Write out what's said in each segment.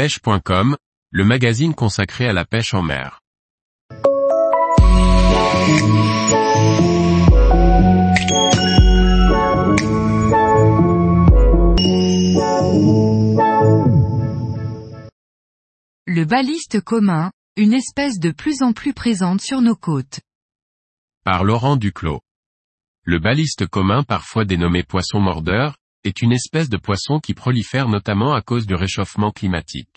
pêche.com, le magazine consacré à la pêche en mer. Le baliste commun, une espèce de plus en plus présente sur nos côtes. Par Laurent Duclos. Le baliste commun parfois dénommé poisson mordeur, est une espèce de poisson qui prolifère notamment à cause du réchauffement climatique.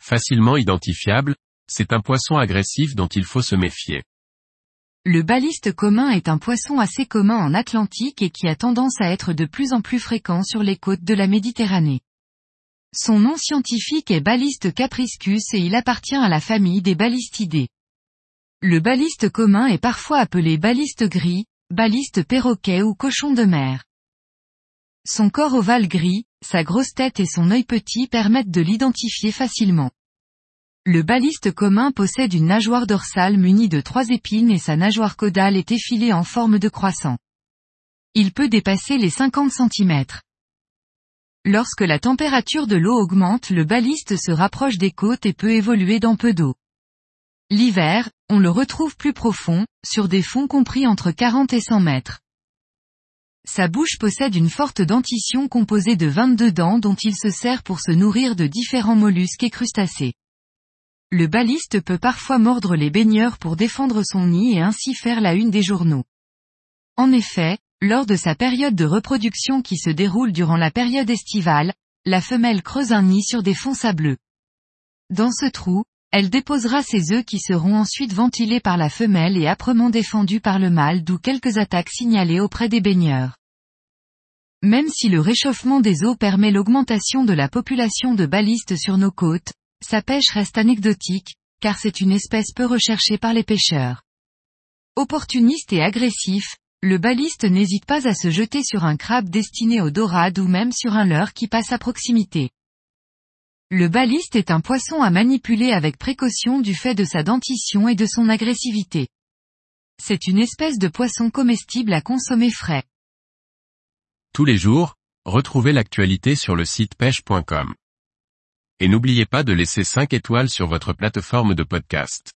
Facilement identifiable, c'est un poisson agressif dont il faut se méfier. Le baliste commun est un poisson assez commun en Atlantique et qui a tendance à être de plus en plus fréquent sur les côtes de la Méditerranée. Son nom scientifique est Baliste capriscus et il appartient à la famille des balistidés. Le baliste commun est parfois appelé baliste gris, baliste perroquet ou cochon de mer. Son corps ovale gris, sa grosse tête et son œil petit permettent de l'identifier facilement. Le baliste commun possède une nageoire dorsale munie de trois épines et sa nageoire caudale est effilée en forme de croissant. Il peut dépasser les 50 cm. Lorsque la température de l'eau augmente le baliste se rapproche des côtes et peut évoluer dans peu d'eau. L'hiver, on le retrouve plus profond, sur des fonds compris entre 40 et 100 mètres. Sa bouche possède une forte dentition composée de 22 dents dont il se sert pour se nourrir de différents mollusques et crustacés. Le baliste peut parfois mordre les baigneurs pour défendre son nid et ainsi faire la une des journaux. En effet, lors de sa période de reproduction qui se déroule durant la période estivale, la femelle creuse un nid sur des fonds sableux. Dans ce trou, elle déposera ses œufs qui seront ensuite ventilés par la femelle et âprement défendus par le mâle d'où quelques attaques signalées auprès des baigneurs. Même si le réchauffement des eaux permet l'augmentation de la population de balistes sur nos côtes, sa pêche reste anecdotique, car c'est une espèce peu recherchée par les pêcheurs. Opportuniste et agressif, le baliste n'hésite pas à se jeter sur un crabe destiné aux dorades ou même sur un leurre qui passe à proximité. Le baliste est un poisson à manipuler avec précaution du fait de sa dentition et de son agressivité. C'est une espèce de poisson comestible à consommer frais. Tous les jours, retrouvez l'actualité sur le site pêche.com. Et n'oubliez pas de laisser 5 étoiles sur votre plateforme de podcast.